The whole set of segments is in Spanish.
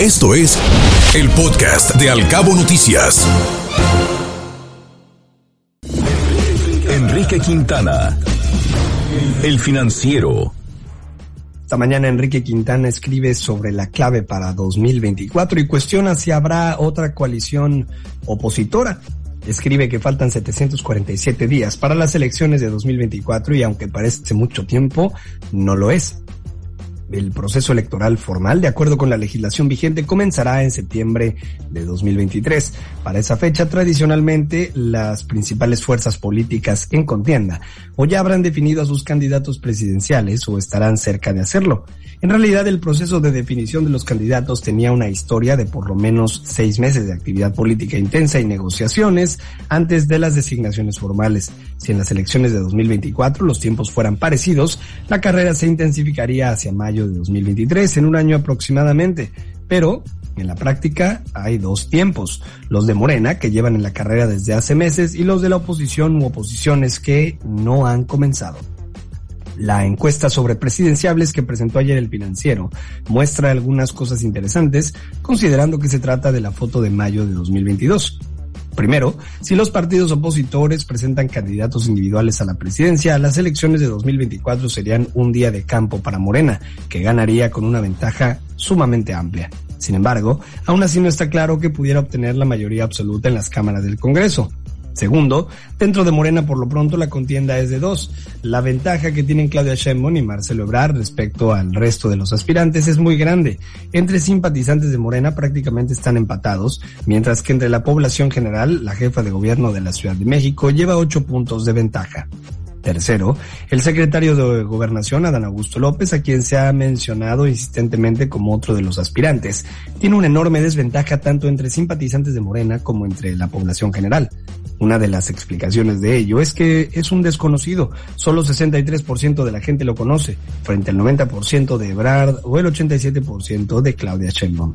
Esto es el podcast de Alcabo Noticias. Enrique Quintana, el financiero. Esta mañana Enrique Quintana escribe sobre la clave para 2024 y cuestiona si habrá otra coalición opositora. Escribe que faltan 747 días para las elecciones de 2024 y aunque parece mucho tiempo, no lo es. El proceso electoral formal, de acuerdo con la legislación vigente, comenzará en septiembre de 2023. Para esa fecha, tradicionalmente, las principales fuerzas políticas en contienda o ya habrán definido a sus candidatos presidenciales o estarán cerca de hacerlo. En realidad, el proceso de definición de los candidatos tenía una historia de por lo menos seis meses de actividad política intensa y negociaciones antes de las designaciones formales. Si en las elecciones de 2024 los tiempos fueran parecidos, la carrera se intensificaría hacia mayo de 2023, en un año aproximadamente. Pero en la práctica hay dos tiempos, los de Morena, que llevan en la carrera desde hace meses, y los de la oposición u oposiciones que no han comenzado. La encuesta sobre presidenciables que presentó ayer el financiero muestra algunas cosas interesantes, considerando que se trata de la foto de mayo de 2022. Primero, si los partidos opositores presentan candidatos individuales a la presidencia, las elecciones de 2024 serían un día de campo para Morena, que ganaría con una ventaja sumamente amplia. Sin embargo, aún así no está claro que pudiera obtener la mayoría absoluta en las cámaras del Congreso. Segundo, dentro de Morena por lo pronto la contienda es de dos. La ventaja que tienen Claudia Sheinbaum y Marcelo Ebrard respecto al resto de los aspirantes es muy grande. Entre simpatizantes de Morena prácticamente están empatados, mientras que entre la población general, la jefa de gobierno de la Ciudad de México lleva ocho puntos de ventaja. Tercero, el secretario de Gobernación, Adán Augusto López, a quien se ha mencionado insistentemente como otro de los aspirantes, tiene una enorme desventaja tanto entre simpatizantes de Morena como entre la población general. Una de las explicaciones de ello es que es un desconocido. Solo 63% de la gente lo conoce, frente al 90% de Ebrard o el 87% de Claudia Sheinbaum.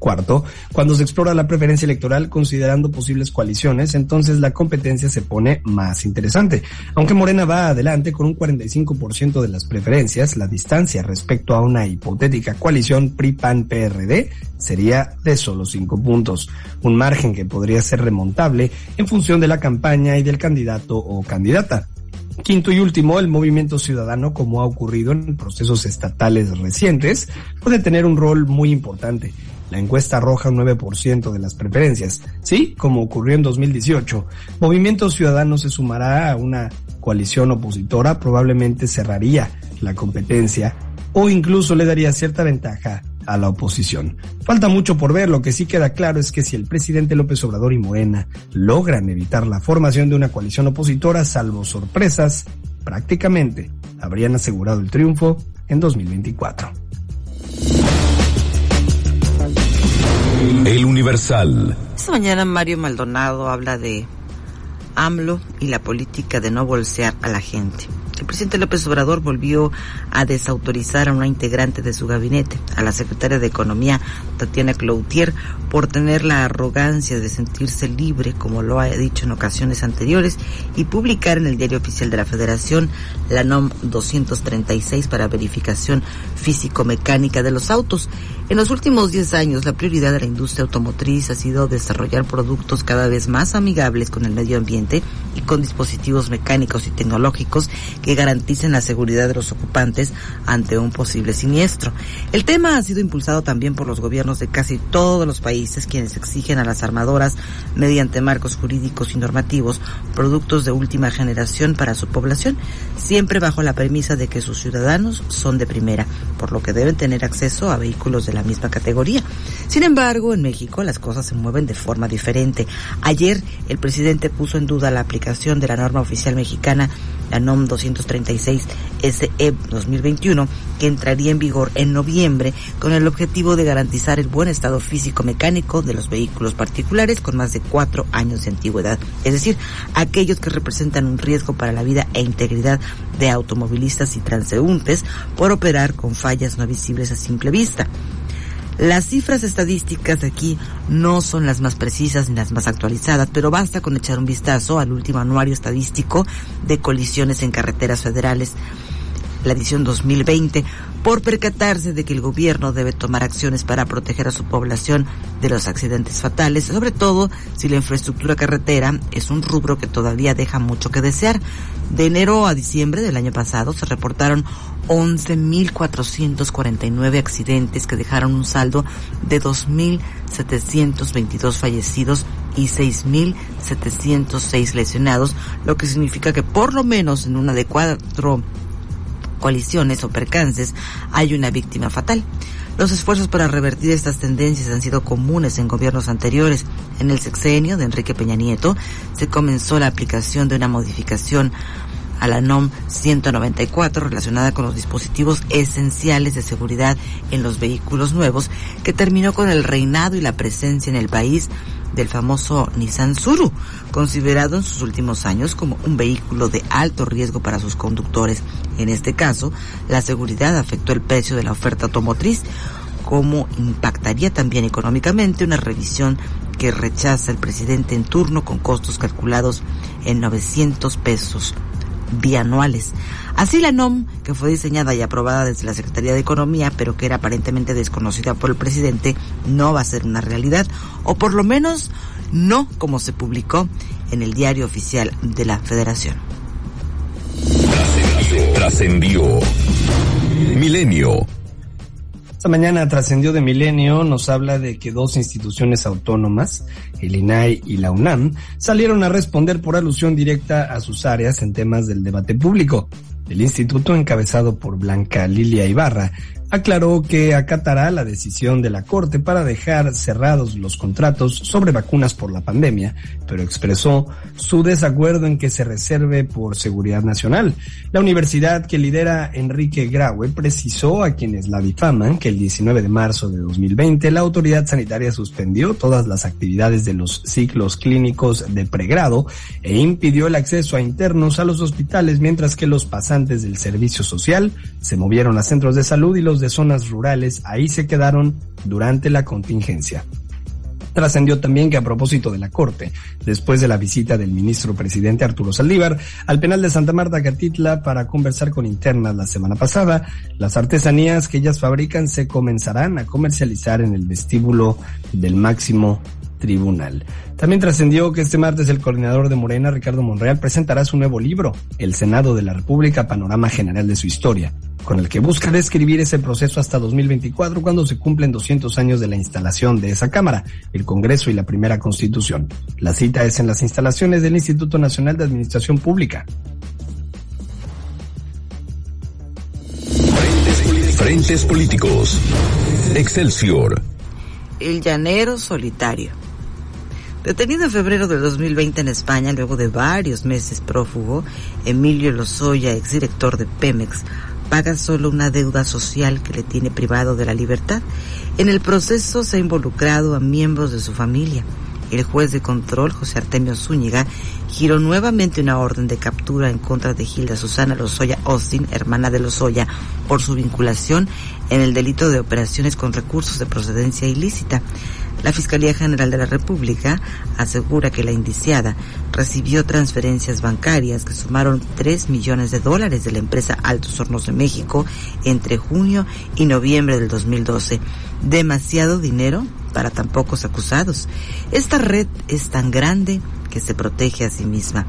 Cuarto, cuando se explora la preferencia electoral considerando posibles coaliciones, entonces la competencia se pone más interesante. Aunque Morena va adelante con un 45% de las preferencias, la distancia respecto a una hipotética coalición PRI-PAN-PRD sería de solo 5 puntos, un margen que podría ser remontable en función de la campaña y del candidato o candidata. Quinto y último, el movimiento ciudadano, como ha ocurrido en procesos estatales recientes, puede tener un rol muy importante. La encuesta arroja un 9% de las preferencias. Sí, como ocurrió en 2018, Movimiento Ciudadano se sumará a una coalición opositora, probablemente cerraría la competencia o incluso le daría cierta ventaja a la oposición. Falta mucho por ver, lo que sí queda claro es que si el presidente López Obrador y Morena logran evitar la formación de una coalición opositora, salvo sorpresas, prácticamente habrían asegurado el triunfo en 2024. El Universal. Esta mañana Mario Maldonado habla de AMLO y la política de no bolsear a la gente. El presidente López Obrador volvió a desautorizar a una integrante de su gabinete, a la secretaria de Economía, Tatiana Cloutier, por tener la arrogancia de sentirse libre, como lo ha dicho en ocasiones anteriores, y publicar en el Diario Oficial de la Federación la NOM 236 para verificación físico-mecánica de los autos. En los últimos 10 años, la prioridad de la industria automotriz ha sido desarrollar productos cada vez más amigables con el medio ambiente y con dispositivos mecánicos y tecnológicos que garanticen la seguridad de los ocupantes ante un posible siniestro. El tema ha sido impulsado también por los gobiernos de casi todos los países quienes exigen a las armadoras, mediante marcos jurídicos y normativos, productos de última generación para su población, siempre bajo la premisa de que sus ciudadanos son de primera, por lo que deben tener acceso a vehículos de la misma categoría. Sin embargo, en México las cosas se mueven de forma diferente. Ayer el presidente puso en duda la aplicación de la norma oficial mexicana, la NOM 236 SE 2021, que entraría en vigor en noviembre con el objetivo de garantizar el buen estado físico mecánico de los vehículos particulares con más de cuatro años de antigüedad, es decir, aquellos que representan un riesgo para la vida e integridad de automovilistas y transeúntes por operar con fallas no visibles a simple vista. Las cifras estadísticas aquí no son las más precisas ni las más actualizadas, pero basta con echar un vistazo al último anuario estadístico de colisiones en carreteras federales la edición 2020, por percatarse de que el gobierno debe tomar acciones para proteger a su población de los accidentes fatales, sobre todo si la infraestructura carretera es un rubro que todavía deja mucho que desear. De enero a diciembre del año pasado se reportaron 11.449 accidentes que dejaron un saldo de 2.722 fallecidos y 6.706 lesionados, lo que significa que por lo menos en una de cuatro colisiones o percances hay una víctima fatal. Los esfuerzos para revertir estas tendencias han sido comunes en gobiernos anteriores. En el sexenio de Enrique Peña Nieto se comenzó la aplicación de una modificación a la NOM 194 relacionada con los dispositivos esenciales de seguridad en los vehículos nuevos que terminó con el reinado y la presencia en el país del famoso Nissan Suru, considerado en sus últimos años como un vehículo de alto riesgo para sus conductores. En este caso, la seguridad afectó el precio de la oferta automotriz, como impactaría también económicamente una revisión que rechaza el presidente en turno con costos calculados en 900 pesos bianuales. Así la NOM, que fue diseñada y aprobada desde la Secretaría de Economía, pero que era aparentemente desconocida por el presidente, no va a ser una realidad, o por lo menos no como se publicó en el diario oficial de la Federación. Trascendió. Milenio esta mañana trascendió de Milenio, nos habla de que dos instituciones autónomas, el INAI y la UNAM, salieron a responder por alusión directa a sus áreas en temas del debate público. El instituto, encabezado por Blanca Lilia Ibarra, aclaró que acatará la decisión de la Corte para dejar cerrados los contratos sobre vacunas por la pandemia, pero expresó su desacuerdo en que se reserve por seguridad nacional. La universidad que lidera Enrique Graue precisó a quienes la difaman que el 19 de marzo de 2020 la autoridad sanitaria suspendió todas las actividades de los ciclos clínicos de pregrado e impidió el acceso a internos a los hospitales mientras que los pasantes del servicio social se movieron a centros de salud y los de zonas rurales ahí se quedaron durante la contingencia. Trascendió también que a propósito de la Corte, después de la visita del ministro presidente Arturo Saldívar al penal de Santa Marta Catitla para conversar con internas la semana pasada, las artesanías que ellas fabrican se comenzarán a comercializar en el vestíbulo del máximo tribunal. También trascendió que este martes el coordinador de Morena, Ricardo Monreal, presentará su nuevo libro, El Senado de la República, Panorama General de su Historia, con el que busca describir ese proceso hasta 2024 cuando se cumplen 200 años de la instalación de esa Cámara, el Congreso y la primera Constitución. La cita es en las instalaciones del Instituto Nacional de Administración Pública. Frentes políticos. Excelsior. El llanero solitario. Detenido en febrero del 2020 en España, luego de varios meses prófugo, Emilio Lozoya, exdirector de Pemex, paga solo una deuda social que le tiene privado de la libertad. En el proceso se ha involucrado a miembros de su familia. El juez de control, José Artemio Zúñiga, giró nuevamente una orden de captura en contra de Gilda Susana Lozoya Austin, hermana de Lozoya, por su vinculación en el delito de operaciones con recursos de procedencia ilícita. La Fiscalía General de la República asegura que la indiciada recibió transferencias bancarias que sumaron 3 millones de dólares de la empresa Altos Hornos de México entre junio y noviembre del 2012. Demasiado dinero para tan pocos acusados. Esta red es tan grande que se protege a sí misma.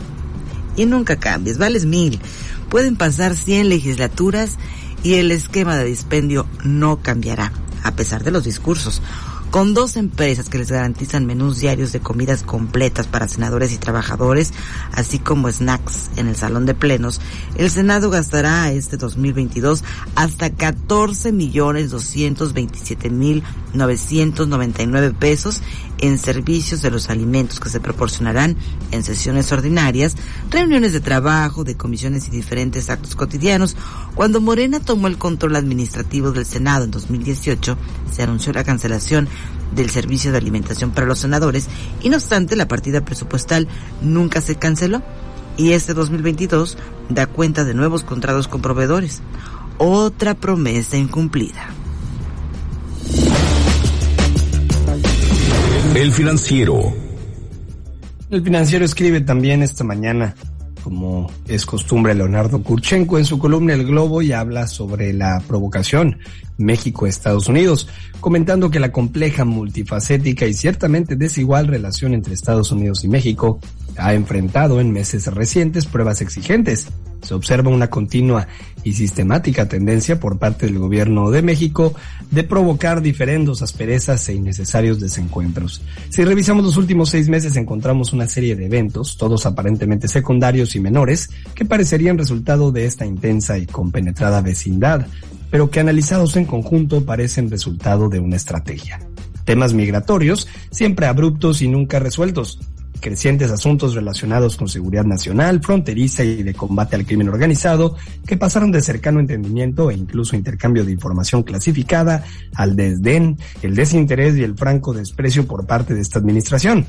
Y nunca cambies, vales mil. Pueden pasar 100 legislaturas y el esquema de dispendio no cambiará, a pesar de los discursos. Con dos empresas que les garantizan menús diarios de comidas completas para senadores y trabajadores, así como snacks en el salón de plenos, el Senado gastará este 2022 hasta 14 millones 227 mil 999 pesos en servicios de los alimentos que se proporcionarán en sesiones ordinarias, reuniones de trabajo, de comisiones y diferentes actos cotidianos. Cuando Morena tomó el control administrativo del Senado en 2018, se anunció la cancelación del servicio de alimentación para los senadores y no obstante la partida presupuestal nunca se canceló y este 2022 da cuenta de nuevos contratos con proveedores. Otra promesa incumplida. El financiero. El financiero escribe también esta mañana como es costumbre Leonardo Kurchenko en su columna El Globo y habla sobre la provocación México-Estados Unidos, comentando que la compleja, multifacética y ciertamente desigual relación entre Estados Unidos y México ha enfrentado en meses recientes pruebas exigentes. Se observa una continua y sistemática tendencia por parte del gobierno de México de provocar diferendos, asperezas e innecesarios desencuentros. Si revisamos los últimos seis meses encontramos una serie de eventos, todos aparentemente secundarios y menores, que parecerían resultado de esta intensa y compenetrada vecindad, pero que analizados en conjunto parecen resultado de una estrategia. Temas migratorios, siempre abruptos y nunca resueltos, crecientes asuntos relacionados con seguridad nacional, fronteriza y de combate al crimen organizado, que pasaron de cercano entendimiento e incluso intercambio de información clasificada al desdén, el desinterés y el franco desprecio por parte de esta administración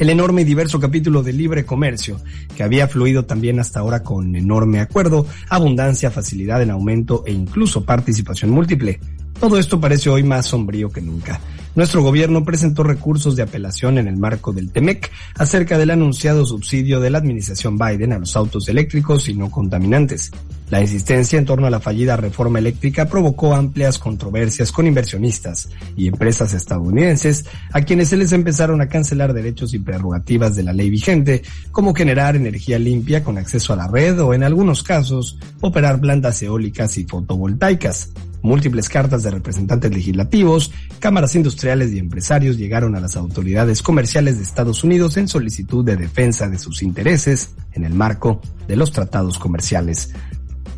el enorme y diverso capítulo de libre comercio, que había fluido también hasta ahora con enorme acuerdo, abundancia, facilidad en aumento e incluso participación múltiple. Todo esto parece hoy más sombrío que nunca. Nuestro gobierno presentó recursos de apelación en el marco del TEMEC acerca del anunciado subsidio de la administración Biden a los autos eléctricos y no contaminantes. La insistencia en torno a la fallida reforma eléctrica provocó amplias controversias con inversionistas y empresas estadounidenses a quienes se les empezaron a cancelar derechos y prerrogativas de la ley vigente, como generar energía limpia con acceso a la red o en algunos casos operar plantas eólicas y fotovoltaicas. Múltiples cartas de representantes legislativos, cámaras industriales y empresarios llegaron a las autoridades comerciales de Estados Unidos en solicitud de defensa de sus intereses en el marco de los tratados comerciales.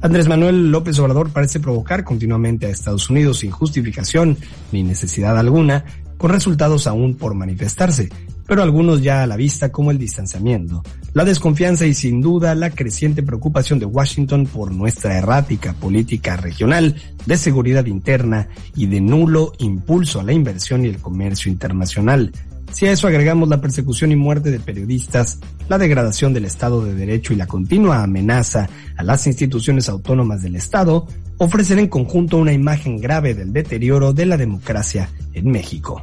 Andrés Manuel López Obrador parece provocar continuamente a Estados Unidos sin justificación ni necesidad alguna, con resultados aún por manifestarse, pero algunos ya a la vista como el distanciamiento, la desconfianza y sin duda la creciente preocupación de Washington por nuestra errática política regional de seguridad interna y de nulo impulso a la inversión y el comercio internacional, si a eso agregamos la persecución y muerte de periodistas, la degradación del Estado de Derecho y la continua amenaza a las instituciones autónomas del Estado, ofrecen en conjunto una imagen grave del deterioro de la democracia en México.